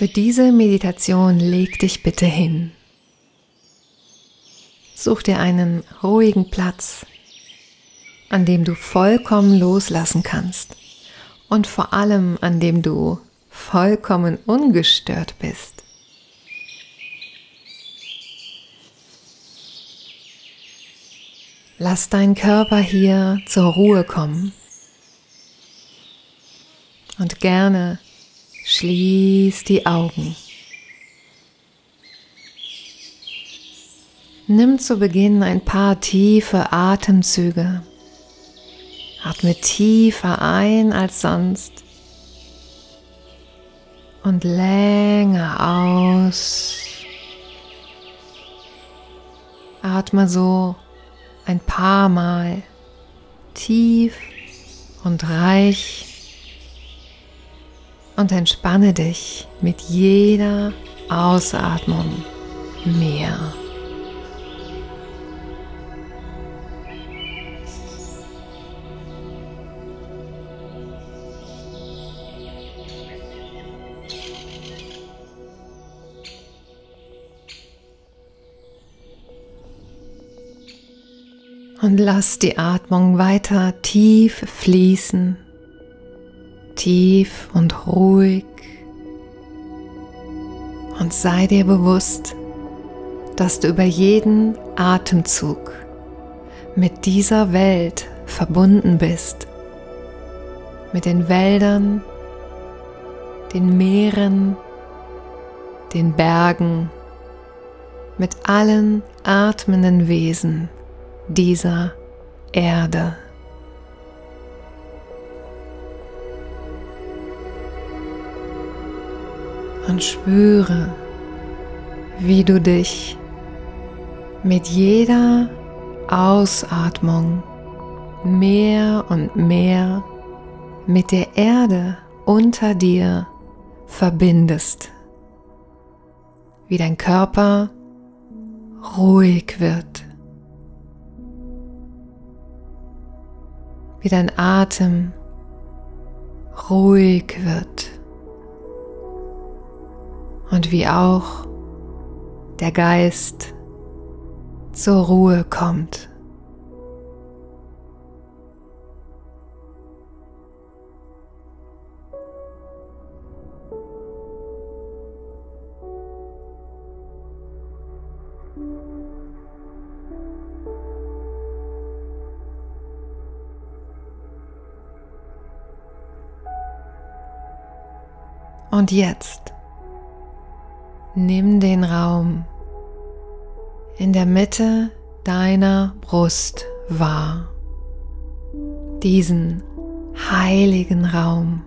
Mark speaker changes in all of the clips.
Speaker 1: Für diese Meditation leg dich bitte hin. Such dir einen ruhigen Platz, an dem du vollkommen loslassen kannst und vor allem an dem du vollkommen ungestört bist. Lass deinen Körper hier zur Ruhe kommen und gerne schließ die Augen. Nimm zu Beginn ein paar tiefe Atemzüge. Atme tiefer ein als sonst und länger aus. Atme so ein paar Mal tief und reich und entspanne dich mit jeder Ausatmung mehr. Und lass die Atmung weiter tief fließen, tief und ruhig. Und sei dir bewusst, dass du über jeden Atemzug mit dieser Welt verbunden bist. Mit den Wäldern, den Meeren, den Bergen, mit allen atmenden Wesen dieser Erde. Und spüre, wie du dich mit jeder Ausatmung mehr und mehr mit der Erde unter dir verbindest, wie dein Körper ruhig wird. Wie dein Atem ruhig wird und wie auch der Geist zur Ruhe kommt. Und jetzt nimm den Raum in der Mitte deiner Brust wahr. Diesen heiligen Raum.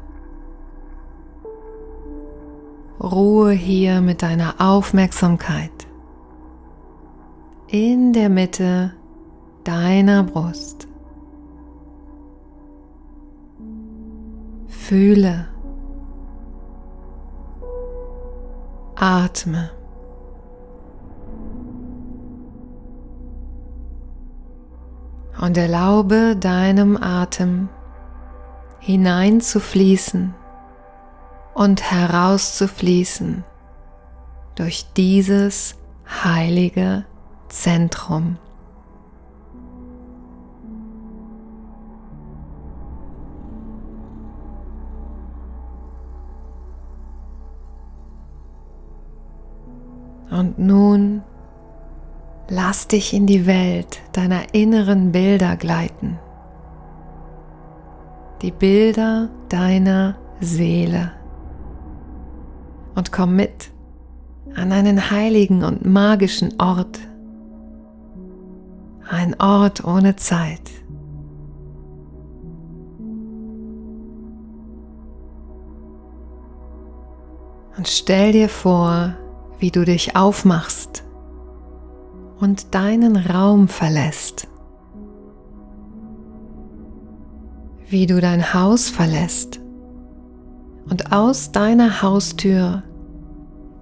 Speaker 1: Ruhe hier mit deiner Aufmerksamkeit in der Mitte deiner Brust. Fühle Atme. Und erlaube deinem Atem hineinzufließen und herauszufließen durch dieses heilige Zentrum. Und nun lass dich in die Welt deiner inneren Bilder gleiten. Die Bilder deiner Seele. Und komm mit an einen heiligen und magischen Ort. Ein Ort ohne Zeit. Und stell dir vor, wie du dich aufmachst und deinen Raum verlässt, wie du dein Haus verlässt und aus deiner Haustür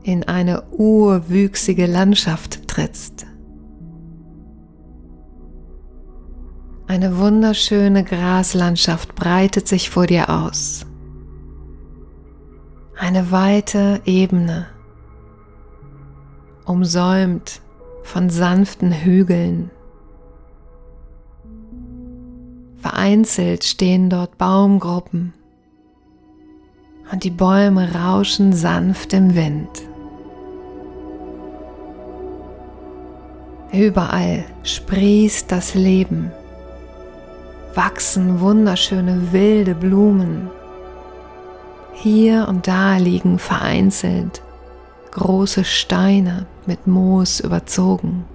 Speaker 1: in eine urwüchsige Landschaft trittst. Eine wunderschöne Graslandschaft breitet sich vor dir aus. Eine weite Ebene, umsäumt von sanften Hügeln. Vereinzelt stehen dort Baumgruppen und die Bäume rauschen sanft im Wind. Überall sprießt das Leben, wachsen wunderschöne wilde Blumen. Hier und da liegen vereinzelt große Steine mit Moos überzogen.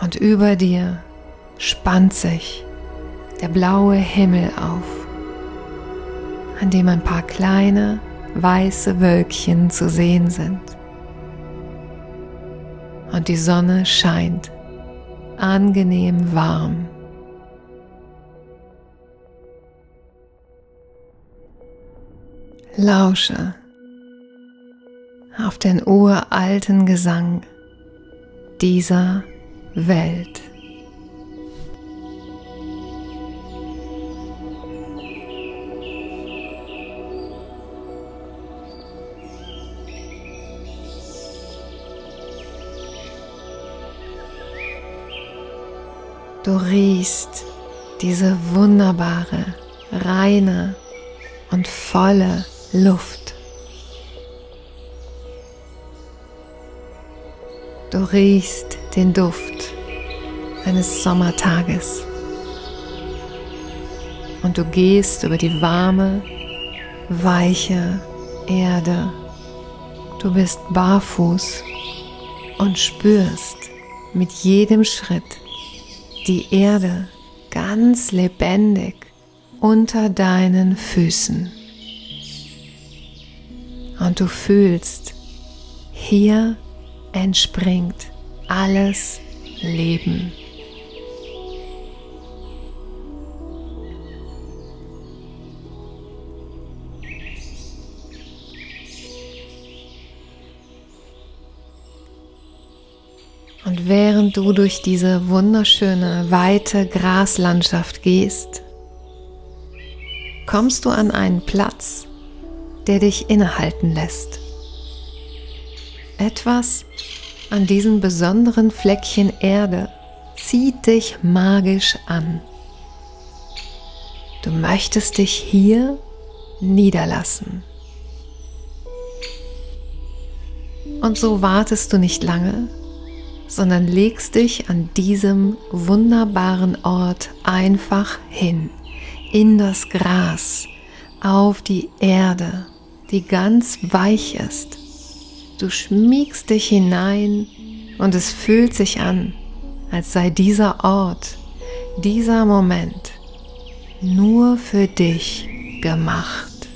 Speaker 1: Und über dir spannt sich der blaue Himmel auf, an dem ein paar kleine weiße Wölkchen zu sehen sind. Und die Sonne scheint angenehm warm. Lausche auf den uralten Gesang dieser Welt. Du riechst diese wunderbare, reine und volle Luft. Du riechst den Duft eines Sommertages und du gehst über die warme, weiche Erde. Du bist barfuß und spürst mit jedem Schritt die Erde ganz lebendig unter deinen Füßen. Und du fühlst, hier entspringt alles Leben. Und während du durch diese wunderschöne, weite Graslandschaft gehst, kommst du an einen Platz, der dich innehalten lässt. Etwas an diesem besonderen Fleckchen Erde zieht dich magisch an. Du möchtest dich hier niederlassen. Und so wartest du nicht lange, sondern legst dich an diesem wunderbaren Ort einfach hin, in das Gras, auf die Erde, die ganz weich ist. Du schmiegst dich hinein und es fühlt sich an, als sei dieser Ort, dieser Moment nur für dich gemacht.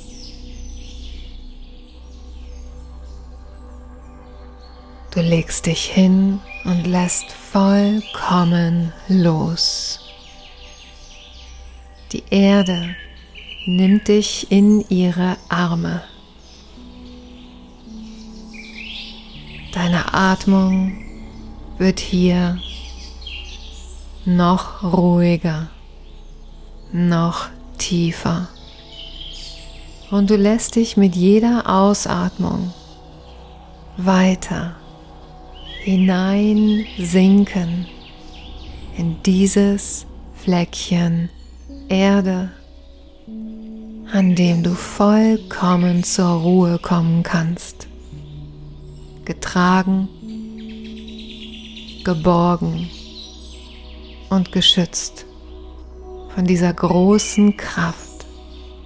Speaker 1: Du legst dich hin und lässt vollkommen los. Die Erde nimmt dich in ihre Arme. Deine Atmung wird hier noch ruhiger, noch tiefer. Und du lässt dich mit jeder Ausatmung weiter hineinsinken in dieses Fleckchen Erde, an dem du vollkommen zur Ruhe kommen kannst. Getragen, geborgen und geschützt von dieser großen Kraft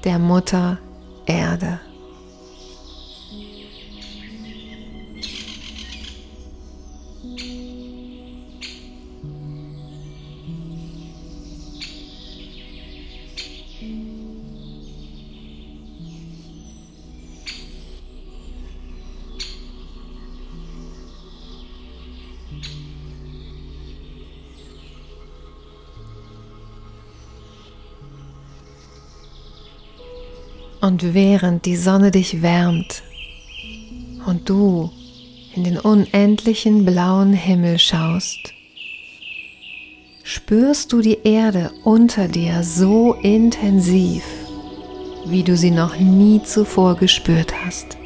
Speaker 1: der Mutter Erde. Und während die Sonne dich wärmt und du in den unendlichen blauen Himmel schaust, spürst du die Erde unter dir so intensiv, wie du sie noch nie zuvor gespürt hast.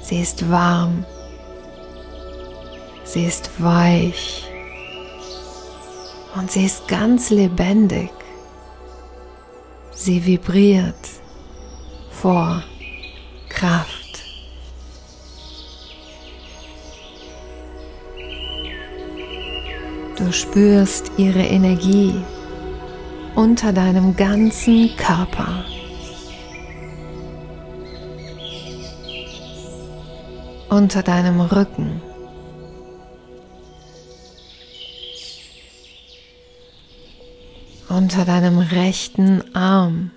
Speaker 1: Sie ist warm. Sie ist weich. Und sie ist ganz lebendig. Sie vibriert vor Kraft. Du spürst ihre Energie unter deinem ganzen Körper. Unter deinem Rücken. Unter deinem rechten Arm.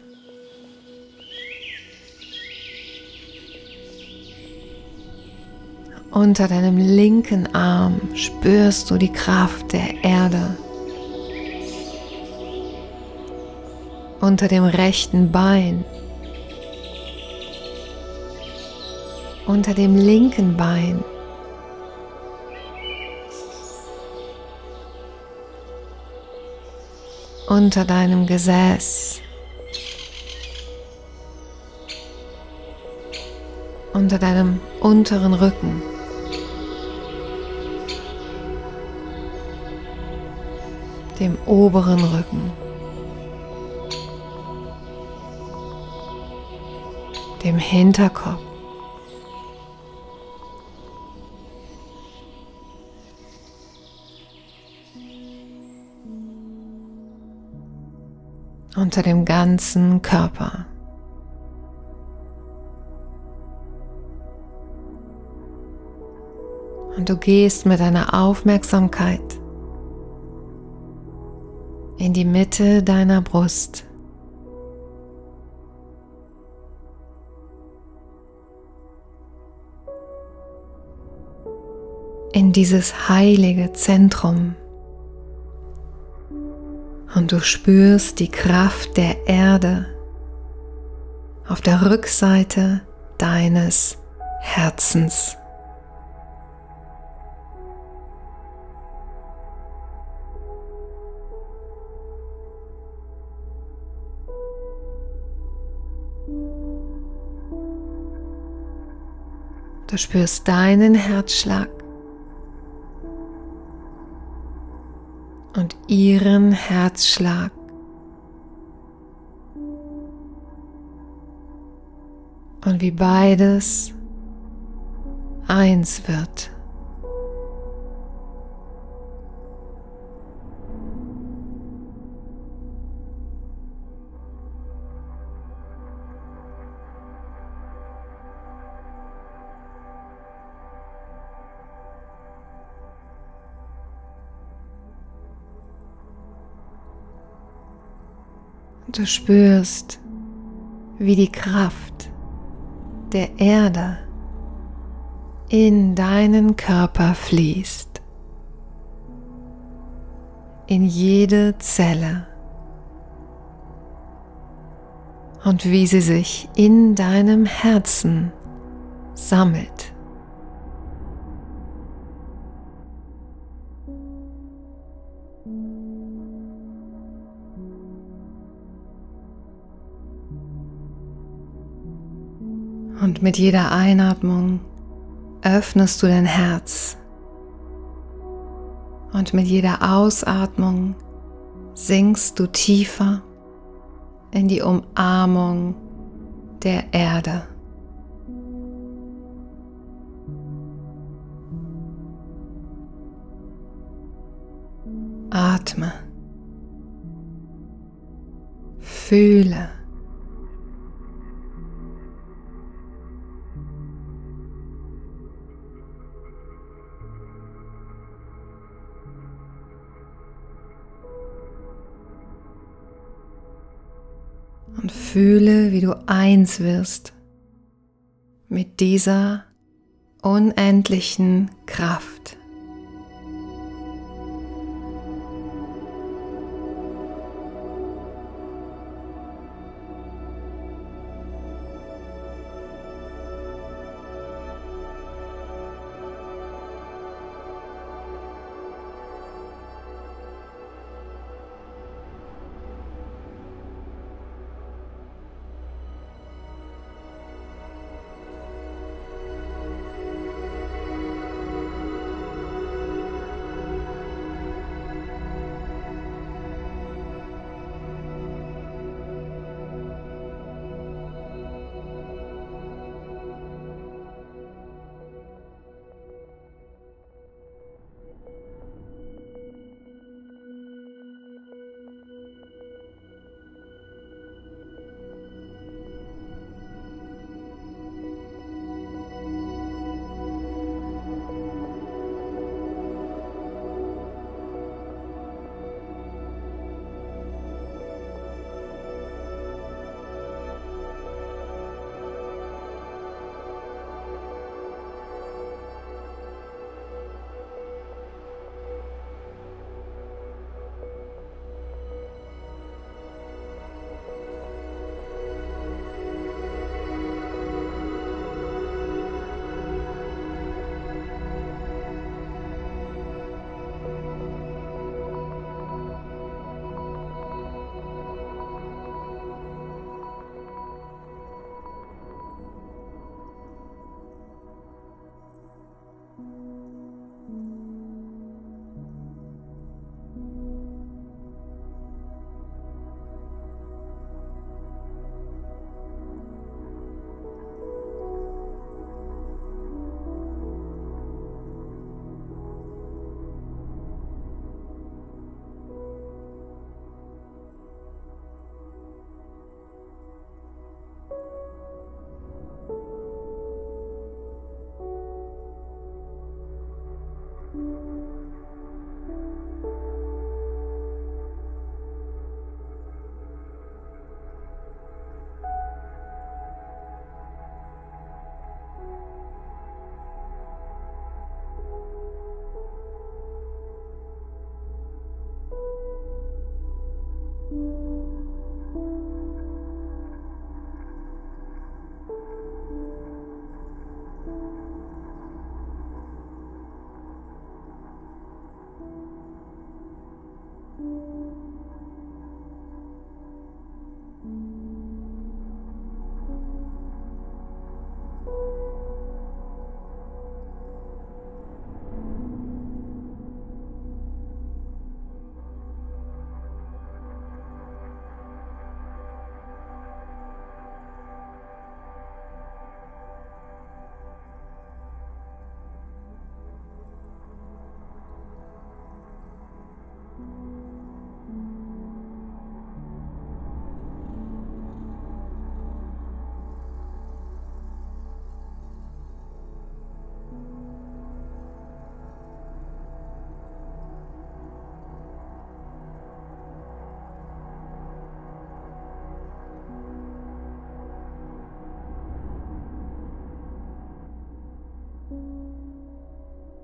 Speaker 1: Unter deinem linken Arm spürst du die Kraft der Erde. Unter dem rechten Bein. Unter dem linken Bein. Unter deinem Gesäß. Unter deinem unteren Rücken. dem oberen Rücken, dem Hinterkopf. Unter dem ganzen Körper. Und du gehst mit deiner Aufmerksamkeit in die Mitte deiner Brust. In dieses heilige Zentrum. Und du spürst die Kraft der Erde auf der Rückseite deines Herzens. Du spürst deinen Herzschlag und ihren Herzschlag. Und wie beides eins wird. Du spürst, wie die Kraft der Erde in deinen Körper fließt, in jede Zelle und wie sie sich in deinem Herzen sammelt. Mit jeder Einatmung öffnest du dein Herz. Und mit jeder Ausatmung sinkst du tiefer in die Umarmung der Erde. Atme. Fühle. Fühle, wie du eins wirst mit dieser unendlichen Kraft.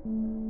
Speaker 1: Thank you.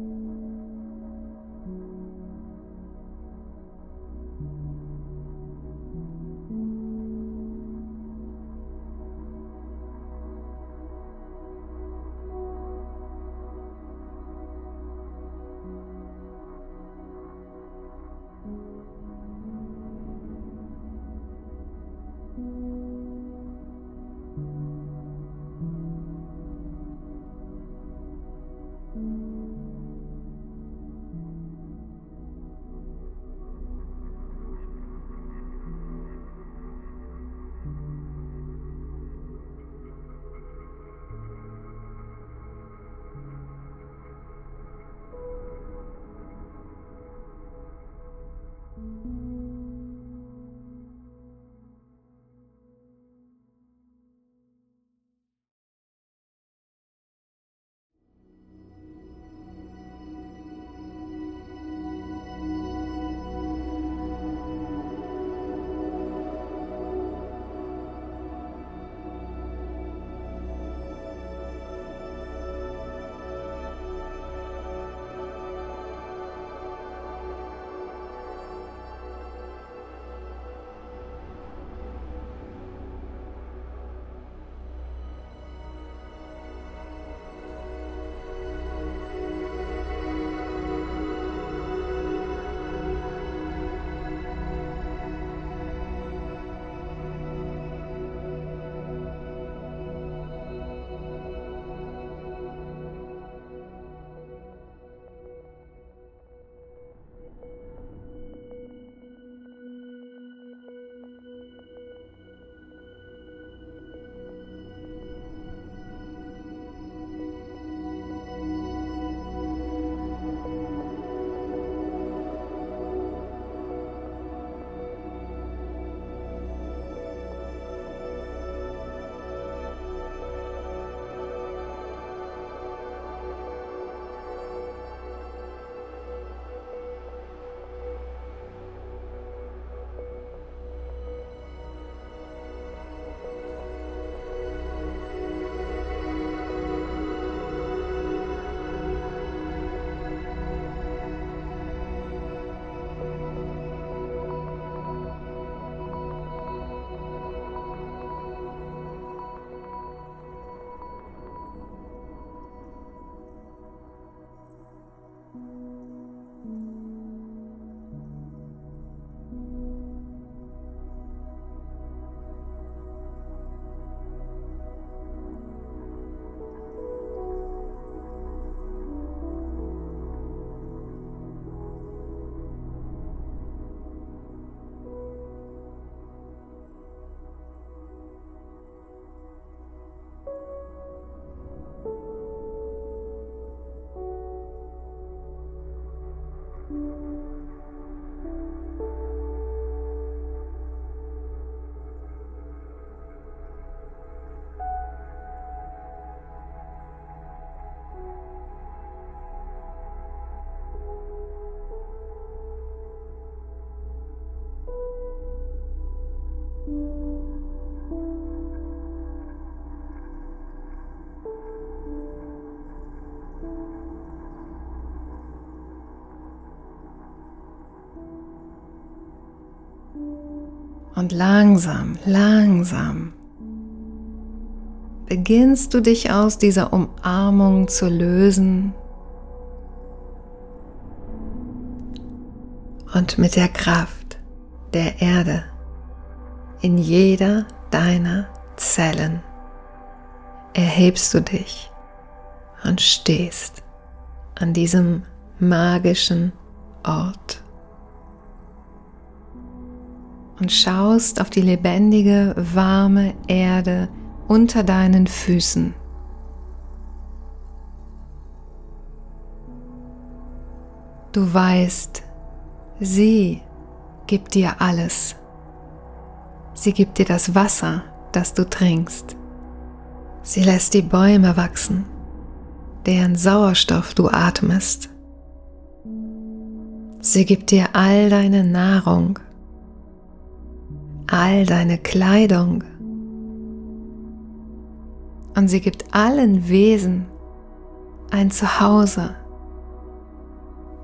Speaker 1: Und langsam, langsam beginnst du dich aus dieser Umarmung zu lösen. Und mit der Kraft der Erde in jeder deiner Zellen erhebst du dich und stehst an diesem magischen Ort und schaust auf die lebendige, warme Erde unter deinen Füßen. Du weißt, sie gibt dir alles. Sie gibt dir das Wasser, das du trinkst. Sie lässt die Bäume wachsen, deren Sauerstoff du atmest. Sie gibt dir all deine Nahrung, all deine Kleidung. Und sie gibt allen Wesen ein Zuhause,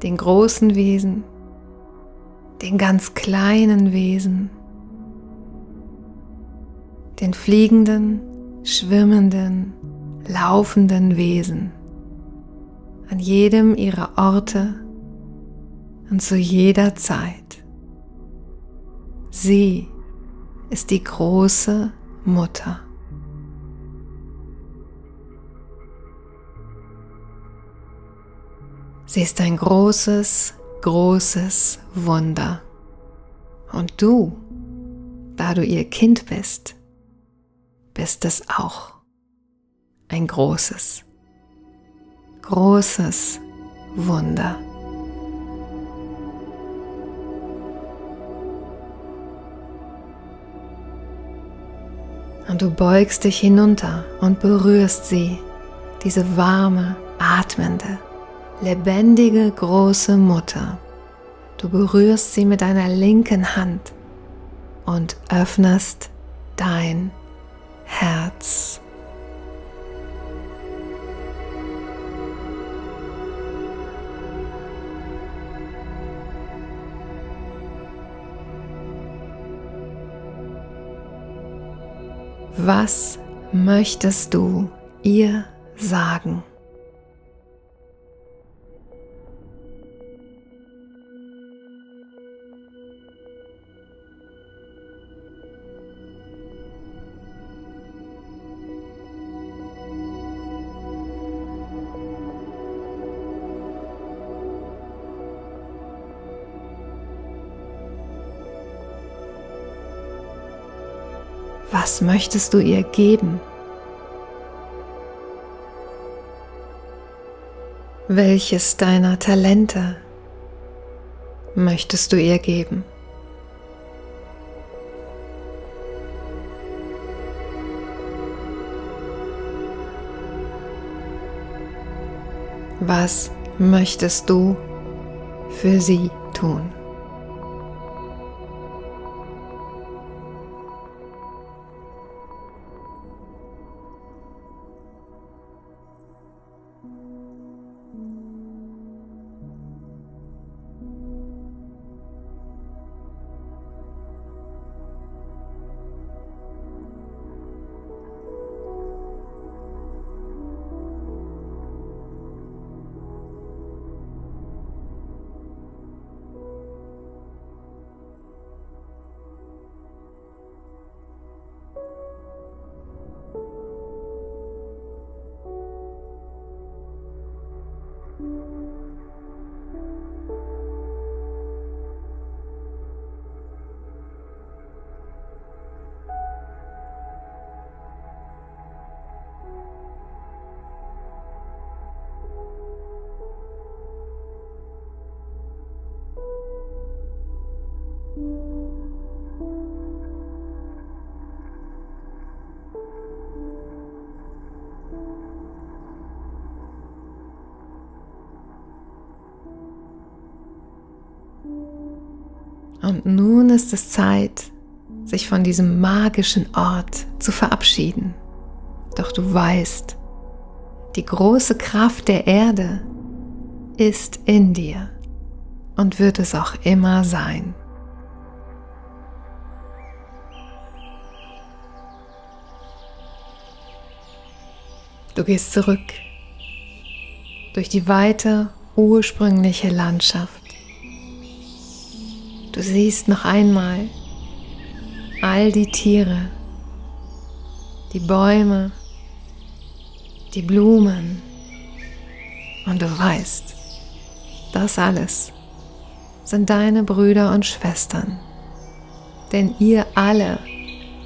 Speaker 1: den großen Wesen, den ganz kleinen Wesen, den fliegenden, schwimmenden, laufenden Wesen. An jedem ihrer Orte und zu jeder Zeit. Sie ist die große Mutter. Sie ist ein großes, großes Wunder. Und du, da du ihr Kind bist, bist es auch ein großes, großes Wunder. Und du beugst dich hinunter und berührst sie, diese warme, atmende, lebendige große Mutter. Du berührst sie mit deiner linken Hand und öffnest dein Herz. Was möchtest du ihr sagen? Möchtest du ihr geben? Welches deiner Talente möchtest du ihr geben? Was möchtest du für sie tun? Und nun ist es Zeit, sich von diesem magischen Ort zu verabschieden. Doch du weißt, die große Kraft der Erde ist in dir und wird es auch immer sein. Du gehst zurück durch die weite ursprüngliche Landschaft siehst noch einmal all die Tiere, die Bäume, die Blumen. Und du weißt, das alles sind deine Brüder und Schwestern. Denn ihr alle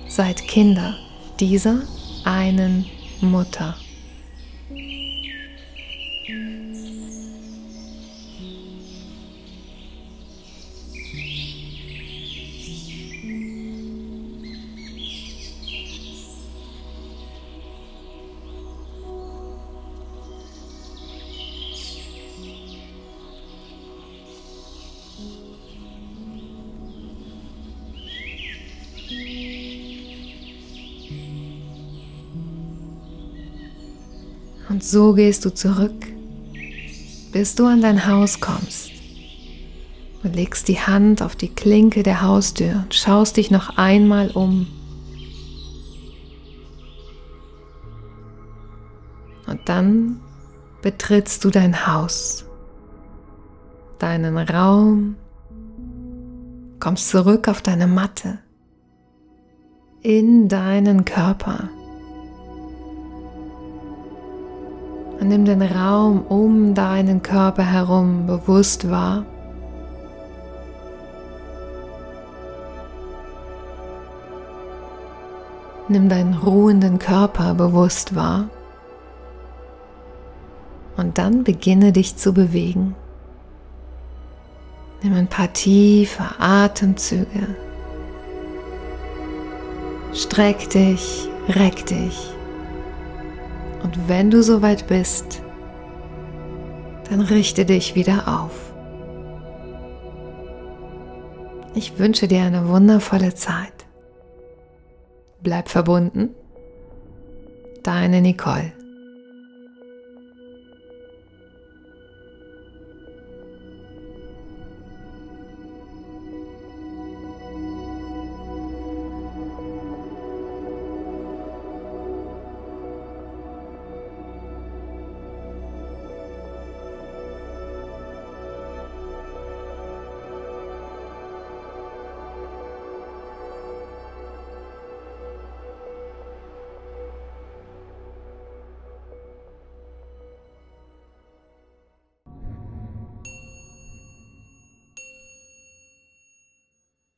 Speaker 1: seid Kinder dieser einen Mutter. Und so gehst du zurück, bis du an dein Haus kommst. Du legst die Hand auf die Klinke der Haustür und schaust dich noch einmal um. Und dann betrittst du dein Haus, deinen Raum, kommst zurück auf deine Matte, in deinen Körper. Und nimm den Raum um deinen Körper herum bewusst wahr. Nimm deinen ruhenden Körper bewusst wahr. Und dann beginne dich zu bewegen. Nimm ein paar tiefe Atemzüge. Streck dich, reck dich. Und wenn du soweit bist, dann richte dich wieder auf. Ich wünsche dir eine wundervolle Zeit. Bleib verbunden. Deine Nicole.